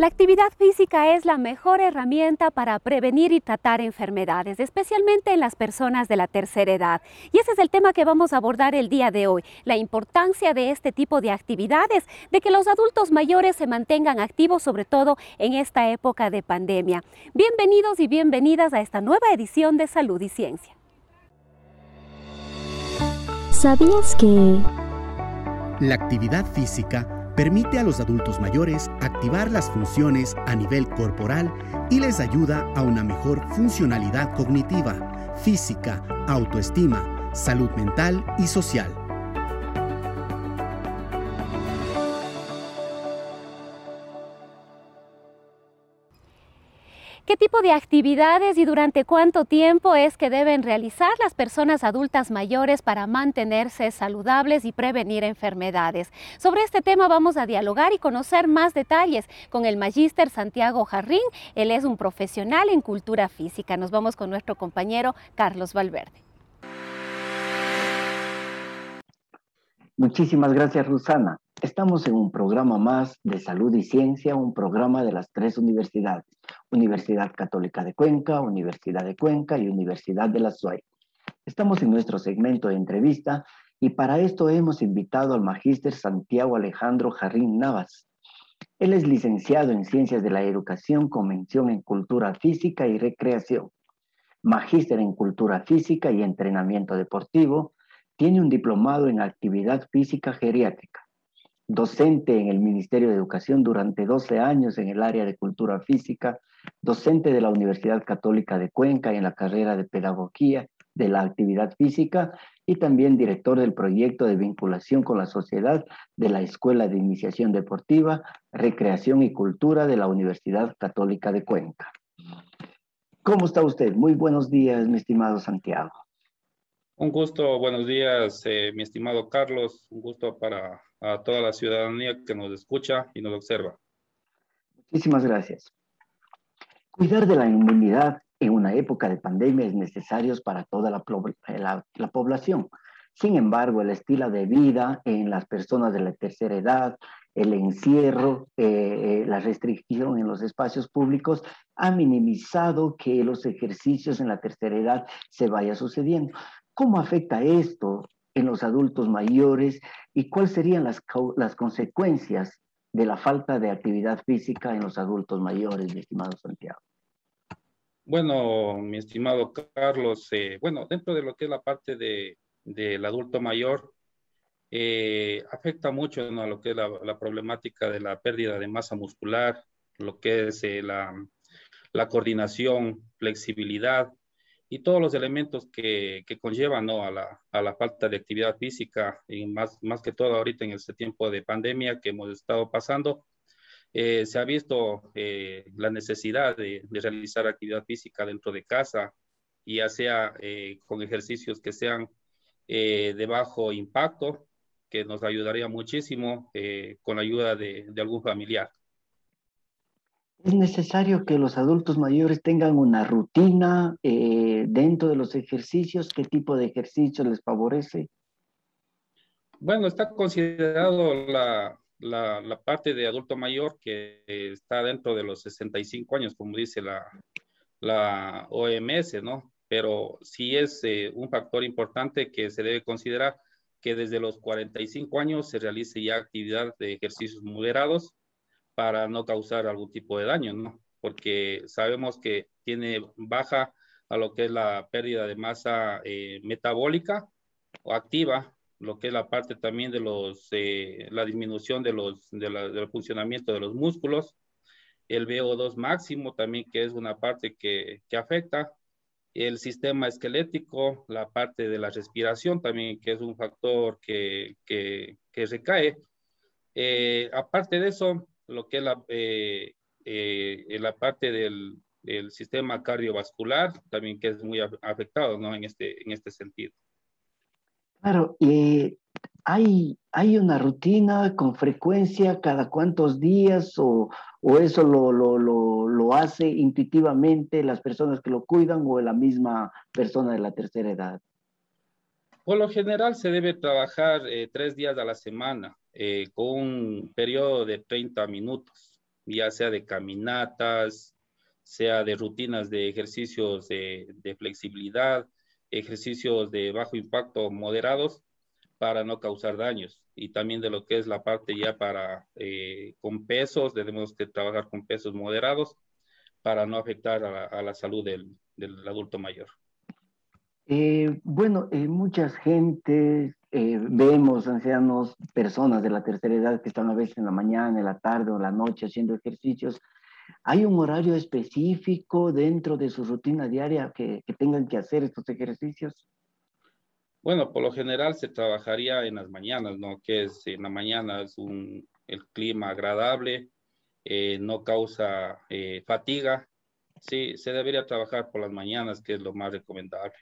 La actividad física es la mejor herramienta para prevenir y tratar enfermedades, especialmente en las personas de la tercera edad. Y ese es el tema que vamos a abordar el día de hoy, la importancia de este tipo de actividades, de que los adultos mayores se mantengan activos, sobre todo en esta época de pandemia. Bienvenidos y bienvenidas a esta nueva edición de Salud y Ciencia. ¿Sabías que... La actividad física permite a los adultos mayores activar las funciones a nivel corporal y les ayuda a una mejor funcionalidad cognitiva, física, autoestima, salud mental y social. ¿Qué tipo de actividades y durante cuánto tiempo es que deben realizar las personas adultas mayores para mantenerse saludables y prevenir enfermedades? Sobre este tema vamos a dialogar y conocer más detalles con el magíster Santiago Jarrín. Él es un profesional en cultura física. Nos vamos con nuestro compañero Carlos Valverde. Muchísimas gracias, Rosana. Estamos en un programa más de salud y ciencia, un programa de las tres universidades, Universidad Católica de Cuenca, Universidad de Cuenca y Universidad de la SUAY. Estamos en nuestro segmento de entrevista y para esto hemos invitado al magíster Santiago Alejandro Jarrín Navas. Él es licenciado en Ciencias de la Educación con mención en Cultura Física y Recreación, magíster en Cultura Física y Entrenamiento Deportivo, tiene un diplomado en Actividad Física Geriátrica docente en el Ministerio de Educación durante 12 años en el área de cultura física, docente de la Universidad Católica de Cuenca en la carrera de Pedagogía de la Actividad Física y también director del proyecto de vinculación con la sociedad de la Escuela de Iniciación Deportiva, Recreación y Cultura de la Universidad Católica de Cuenca. ¿Cómo está usted? Muy buenos días, mi estimado Santiago. Un gusto, buenos días, eh, mi estimado Carlos. Un gusto para a toda la ciudadanía que nos escucha y nos observa. Muchísimas gracias. Cuidar de la inmunidad en una época de pandemia es necesario para toda la, la, población. Sin embargo, el estilo de vida en las personas de la tercera edad, el encierro, eh, eh, la restricción en los espacios públicos ha minimizado que los ejercicios en la tercera edad se vaya sucediendo. ¿Cómo afecta esto en los adultos mayores y cuáles serían las, las consecuencias de la falta de actividad física en los adultos mayores, mi estimado Santiago. Bueno, mi estimado Carlos, eh, bueno, dentro de lo que es la parte de, del adulto mayor, eh, afecta mucho a lo que es la, problemática de la pérdida de masa muscular, lo que es eh, la, la, coordinación, flexibilidad, y todos los elementos que, que conllevan ¿no? a, la, a, la, falta de actividad física, y más, más que todo ahorita en este tiempo de pandemia que hemos estado pasando, eh, se ha visto eh, la necesidad de, de, realizar actividad física dentro de casa, ya sea eh, con ejercicios que sean de bajo impacto, que nos ayudaría muchísimo con la ayuda de, de algún familiar. Es necesario que los adultos mayores tengan una rutina eh, dentro de los ejercicios. ¿Qué tipo de ejercicio les favorece? Bueno, está considerado la, la, la, parte de adulto mayor que está dentro de los 65 años, como dice la, la OMS, ¿no? Pero sí es eh, un factor importante que se debe considerar que desde los 45 años se realice ya actividad de ejercicios moderados para no causar algún tipo de daño, ¿no? Porque sabemos que tiene baja a lo que es la pérdida de masa eh, metabólica o activa, lo que es la parte también de los, eh, la disminución de los, de la, del funcionamiento de los músculos, el VO2 máximo también, que es una parte que, que afecta, el sistema esquelético, la parte de la respiración también, que es un factor que, que, que recae. Eh, aparte de eso, lo que es la, eh, eh, la parte del, del, sistema cardiovascular, también que es muy afectado, ¿no? En este, en este sentido. Claro, y ¿hay, ¿hay una rutina con frecuencia cada cuántos días o, o eso lo, lo, lo, lo, hace intuitivamente las personas que lo cuidan o la misma persona de la tercera edad? Por lo general se debe trabajar eh, tres días a la semana eh, con un periodo de 30 minutos, ya sea de caminatas, sea de rutinas de ejercicios de, de flexibilidad, ejercicios de bajo impacto moderados para no causar daños y también de lo que es la parte ya para eh, con pesos, debemos que trabajar con pesos moderados para no afectar a la, salud del, del, adulto mayor. Eh, bueno, eh, muchas gente vemos ancianos, personas de la tercera edad que están a veces en la mañana, en la tarde o la noche haciendo ejercicios ¿Hay un horario específico dentro de su rutina diaria que, tengan que hacer estos ejercicios? Bueno, por lo general se trabajaría en las mañanas, ¿no? Que es en la mañana es un, el clima agradable, eh, no causa eh, fatiga. Sí, se debería trabajar por las mañanas, que es lo más recomendable.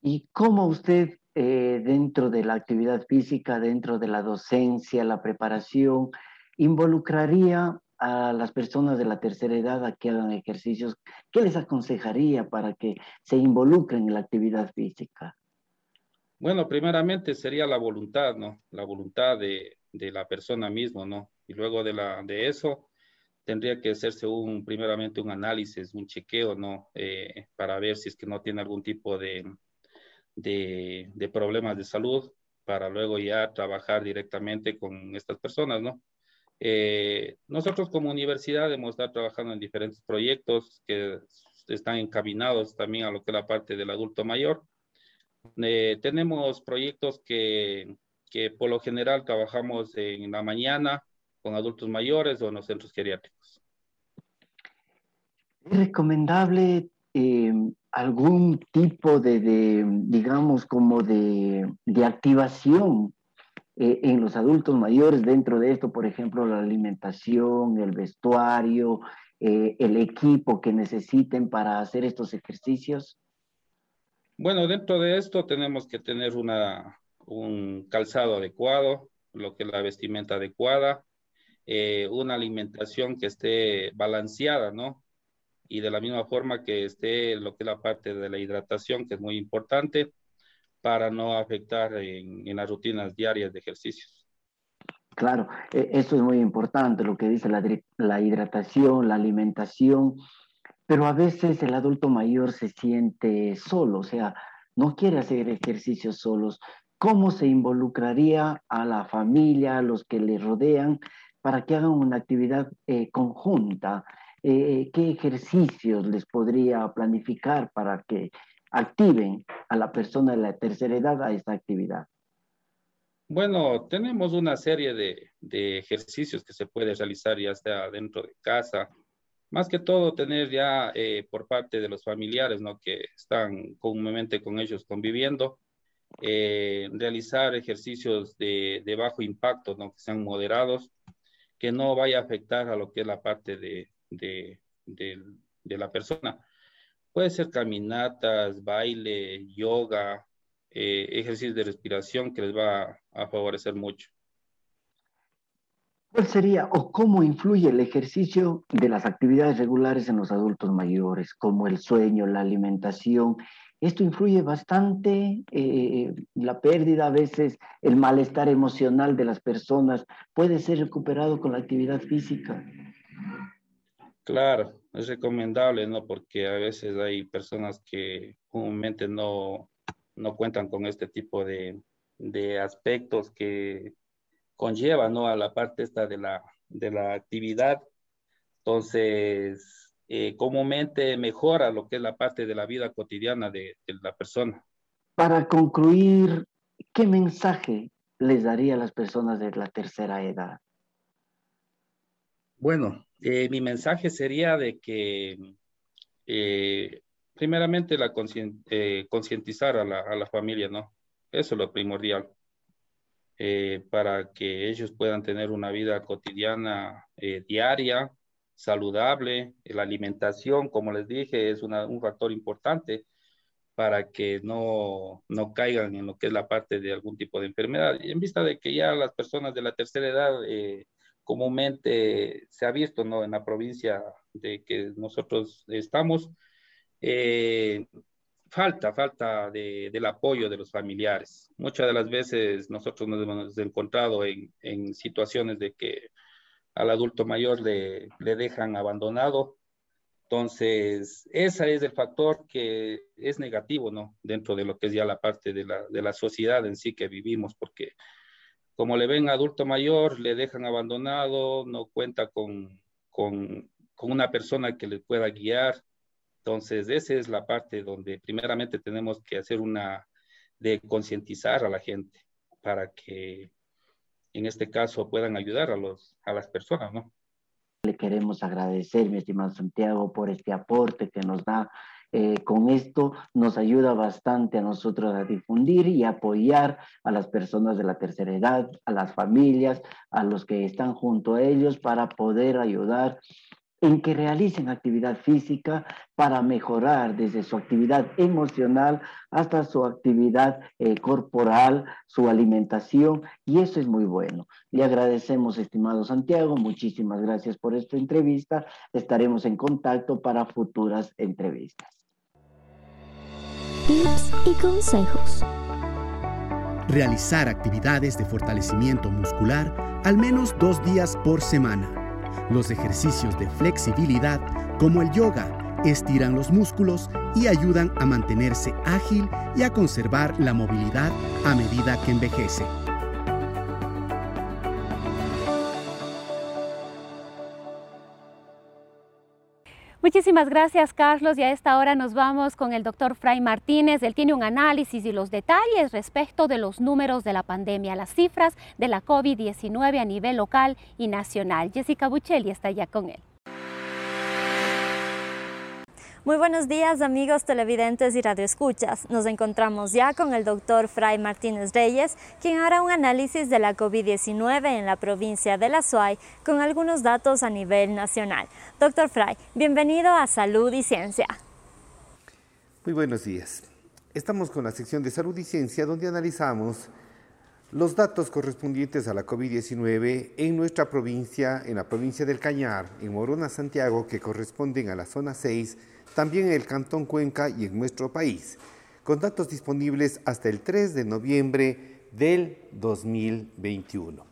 ¿Y cómo usted eh, dentro de la actividad física, dentro de la docencia, la preparación, involucraría a las personas de la tercera edad a que hagan ejercicios, ¿qué les aconsejaría para que se involucren en la actividad física? Bueno, primeramente sería la voluntad, ¿no? La voluntad de, de la persona misma, ¿no? Y luego de, la, de eso tendría que hacerse un, primeramente un análisis, un chequeo, ¿no? Eh, para ver si es que no tiene algún tipo de, de, de problemas de salud, para luego ya trabajar directamente con estas personas, ¿no? Eh, nosotros como universidad hemos estado trabajando en diferentes proyectos que están encaminados también a lo que es la parte del adulto mayor. Eh, tenemos proyectos que, que, por lo general trabajamos en la mañana con adultos mayores o en los centros geriátricos. ¿Es recomendable eh, algún tipo de, de, digamos, como de, de activación eh, en los adultos mayores, dentro de esto, por ejemplo, la alimentación, el vestuario, eh, el equipo que necesiten para hacer estos ejercicios? Bueno, dentro de esto tenemos que tener una, un calzado adecuado, lo que es la vestimenta adecuada, eh, una alimentación que esté balanceada, ¿no? Y de la misma forma que esté lo que es la parte de la hidratación, que es muy importante, para no afectar en, las rutinas diarias de ejercicios. Claro, e, eso es muy importante, lo que dice la, la, hidratación, la alimentación, pero a veces el adulto mayor se siente solo, o sea, no quiere hacer ejercicios solos. ¿Cómo se involucraría a la familia, a los que le rodean, para que hagan una actividad eh, conjunta? Eh, ¿Qué ejercicios les podría planificar para que activen a la persona de la tercera edad a esta actividad? Bueno, tenemos una serie de, de, ejercicios que se puede realizar ya sea dentro de casa. Más que todo, tener ya eh, por parte de los familiares, ¿no? Que están comúnmente con ellos conviviendo, eh, realizar ejercicios de, de, bajo impacto, ¿no? Que sean moderados, que no vaya a afectar a lo que es la parte de, de, de la persona. Puede ser caminatas, baile, yoga, eh, ejercicios de respiración que les va a, favorecer mucho. ¿Cuál sería o cómo influye el ejercicio de las actividades regulares en los adultos mayores, como el sueño, la alimentación? Esto influye bastante, eh, la pérdida, a veces el malestar emocional de las personas puede ser recuperado con la actividad física. Claro, es recomendable, ¿no? Porque a veces hay personas que comúnmente no, no cuentan con este tipo de, de aspectos que conllevan, ¿no? A la parte esta de la, de la actividad. Entonces, eh, comúnmente mejora lo que es la parte de la vida cotidiana de, de la persona. Para concluir, ¿qué mensaje les daría a las personas de la tercera edad? Bueno, eh, mi mensaje sería de que eh, primeramente la eh, concientizar a la, a la, familia, ¿no? Eso es lo primordial. para que ellos puedan tener una vida cotidiana diaria, saludable. La alimentación, como les dije, es un factor importante para que no, no caigan en lo que es la parte de algún tipo de enfermedad. Y en vista de que ya las personas de la tercera edad comúnmente se ha visto ¿no? en la provincia de que nosotros estamos, eh, falta, falta de, del apoyo de los familiares. Muchas de las veces nosotros nos hemos encontrado en, en situaciones de que al adulto mayor le, le dejan abandonado. Entonces, ese es el factor que es negativo, ¿no? Dentro de lo que es ya la parte de la, de la sociedad en sí que vivimos, porque como le ven adulto mayor, le dejan abandonado, no cuenta con, con, con una persona que le pueda guiar. Entonces, esa es la parte donde primeramente tenemos que hacer una de concientizar a la gente para que en este caso puedan ayudar a, los, a las personas, ¿no? Le queremos agradecer, mi estimado Santiago, por este aporte que nos da. Eh, con esto nos ayuda bastante a nosotros a difundir y apoyar a las personas de la tercera edad, a las familias, a los que están junto a ellos para poder ayudar en que realicen actividad física para mejorar desde su actividad emocional hasta su actividad eh, corporal, su alimentación, y eso es muy bueno. Le agradecemos, estimado Santiago, muchísimas gracias por esta entrevista. Estaremos en contacto para futuras entrevistas. Tips y consejos. Realizar actividades de fortalecimiento muscular al menos dos días por semana los ejercicios de flexibilidad, como el yoga, estiran los músculos y ayudan a mantenerse ágil y a conservar la movilidad a medida que envejece. Muchísimas gracias, Carlos. Y a esta hora nos vamos con el doctor Fray Martínez. Él tiene un análisis y los detalles respecto de los números de la pandemia, las cifras de la COVID-19 a nivel local y nacional. Jessica Buccelli está ya con él. Muy buenos días amigos televidentes y radioescuchas. Nos encontramos ya con el doctor Fray Martínez Reyes, quien hará un análisis de la COVID-19 en la provincia de La Suay con algunos datos a nivel nacional. Doctor Fray, bienvenido a Salud y Ciencia. Muy buenos días. Estamos con la sección de Salud y Ciencia donde analizamos los datos correspondientes a la COVID-19 en nuestra provincia, en la provincia del Cañar, en Morona, Santiago, que corresponden a la zona 6 también en el Cantón Cuenca y en nuestro país, con datos disponibles hasta el 3 de noviembre del 2021.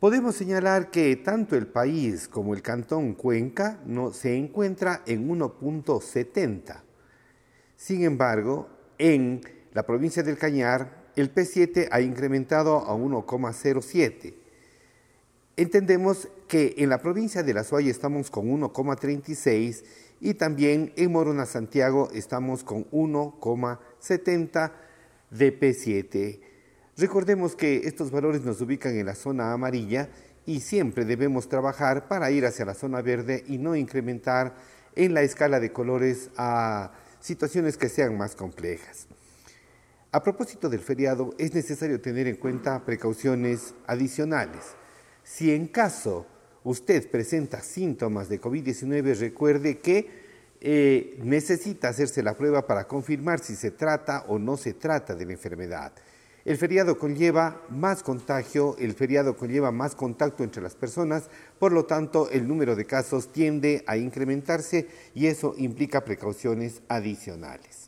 Podemos señalar que tanto el país como el Cantón Cuenca no, se encuentra en 1.70. Sin embargo, en la provincia del Cañar, el P7 ha incrementado a 1,07. Entendemos que en la provincia de La Suaya estamos con 1,36 y también en Morona, Santiago, estamos con 1,70 de P7. Recordemos que estos valores nos ubican en la zona amarilla y siempre debemos trabajar para ir hacia la zona verde y no incrementar en la escala de colores a situaciones que sean más complejas. A propósito del feriado, es necesario tener en cuenta precauciones adicionales. Si en caso usted presenta síntomas de COVID-19, recuerde que eh, necesita hacerse la prueba para confirmar si se trata o no se trata de la enfermedad. El feriado conlleva más contagio, el feriado conlleva más contacto entre las personas, por lo tanto el número de casos tiende a incrementarse y eso implica precauciones adicionales.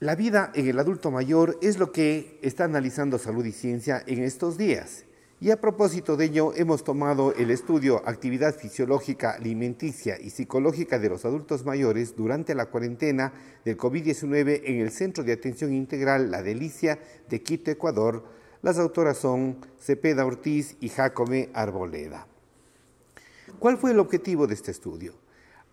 La vida en el adulto mayor es lo que está analizando Salud y Ciencia en estos días. Y a propósito de ello, hemos tomado el estudio Actividad Fisiológica, Alimenticia y Psicológica de los Adultos Mayores durante la cuarentena del COVID-19 en el Centro de Atención Integral La Delicia de Quito, Ecuador. Las autoras son Cepeda Ortiz y Jacome Arboleda. ¿Cuál fue el objetivo de este estudio?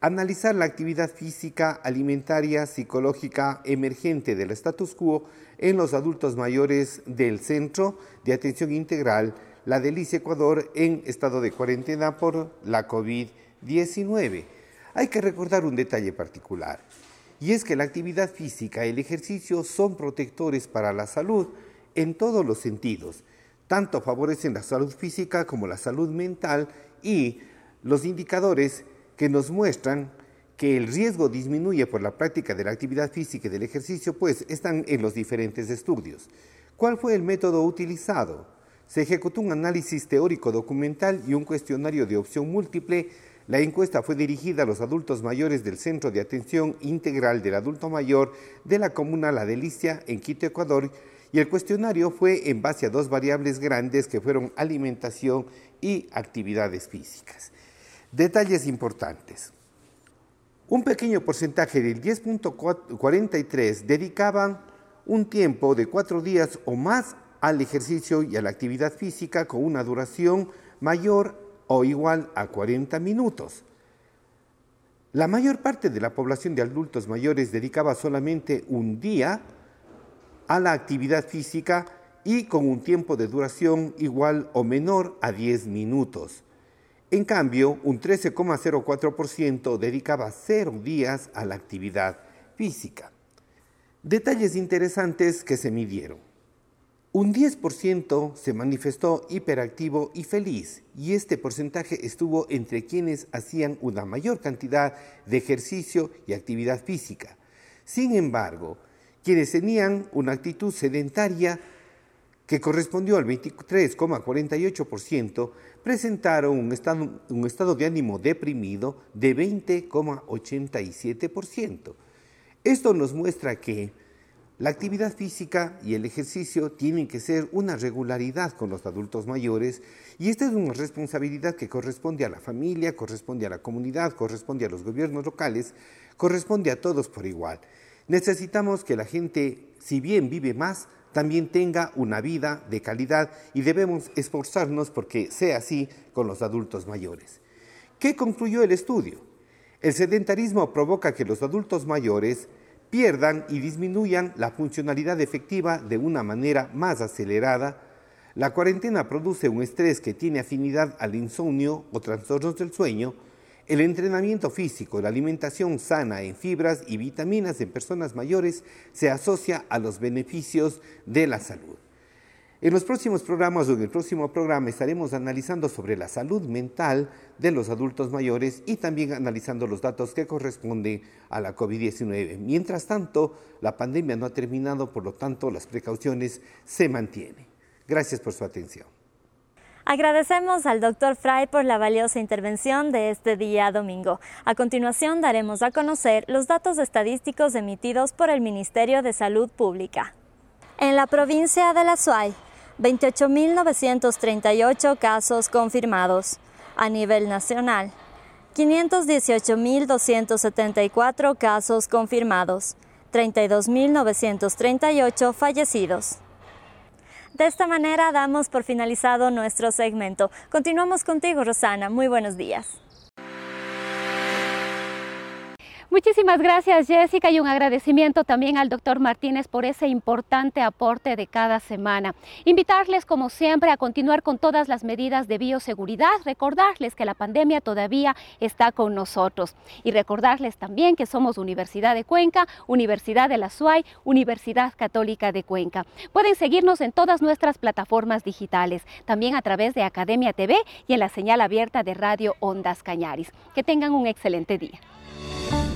Analizar la actividad física, alimentaria, psicológica emergente del status quo en los adultos mayores del Centro de Atención Integral la Delicia Ecuador en estado de cuarentena por la COVID-19. Hay que recordar un detalle particular, y es que la actividad física y el ejercicio son protectores para la salud en todos los sentidos. Tanto favorecen la salud física como la salud mental y los indicadores que nos muestran que el riesgo disminuye por la práctica de la actividad física y del ejercicio, pues están en los diferentes estudios. ¿Cuál fue el método utilizado? Se ejecutó un análisis teórico documental y un cuestionario de opción múltiple. La encuesta fue dirigida a los adultos mayores del Centro de Atención Integral del Adulto Mayor de la comuna La Delicia en Quito, Ecuador, y el cuestionario fue en base a dos variables grandes que fueron alimentación y actividades físicas. Detalles importantes. Un pequeño porcentaje del 10.43 dedicaban un tiempo de cuatro días o más al ejercicio y a la actividad física con una duración mayor o igual a 40 minutos. La mayor parte de la población de adultos mayores dedicaba solamente un día a la actividad física y con un tiempo de duración igual o menor a 10 minutos. En cambio, un 13,04% dedicaba cero días a la actividad física. Detalles interesantes que se midieron. Un 10% se manifestó hiperactivo y feliz, y este porcentaje estuvo entre quienes hacían una mayor cantidad de ejercicio y actividad física. Sin embargo, quienes tenían una actitud sedentaria que correspondió al 23,48%, presentaron un estado, de ánimo deprimido de 20,87%. Esto nos muestra que la actividad física y el ejercicio tienen que ser una regularidad con los adultos mayores y esta es una responsabilidad que corresponde a la familia, corresponde a la comunidad, corresponde a los gobiernos locales, corresponde a todos por igual. Necesitamos que la gente, si bien vive más, también tenga una vida de calidad y debemos esforzarnos porque sea así con los adultos mayores. ¿Qué concluyó el estudio? El sedentarismo provoca que los adultos mayores pierdan y disminuyan la funcionalidad efectiva de una manera más acelerada, la cuarentena produce un estrés que tiene afinidad al insomnio o trastornos del sueño, el entrenamiento físico, la alimentación sana en fibras y vitaminas en personas mayores se asocia a los beneficios de la salud. En los próximos programas o en el próximo programa estaremos analizando sobre la salud mental de los adultos mayores y también analizando los datos que corresponden a la COVID-19. Mientras tanto, la pandemia no ha terminado, por lo tanto, las precauciones se mantienen. Gracias por su atención. Agradecemos al doctor Fry por la valiosa intervención de este día domingo. A continuación daremos a conocer los datos estadísticos emitidos por el Ministerio de Salud Pública. En la provincia de La Suay, 28.938 casos confirmados. A nivel nacional, 518.274 casos confirmados, 32.938 fallecidos. De esta manera damos por finalizado nuestro segmento. Continuamos contigo, Rosana. Muy buenos días. Muchísimas gracias Jessica y un agradecimiento también al doctor Martínez por ese importante aporte de cada semana. Invitarles como siempre a continuar con todas las medidas de bioseguridad, recordarles que la pandemia todavía está con nosotros y recordarles también que somos Universidad de Cuenca, Universidad de la SUAY, Universidad Católica de Cuenca. Pueden seguirnos en todas nuestras plataformas digitales, también a través de Academia TV y en la señal abierta de Radio Ondas Cañaris. Que tengan un excelente día.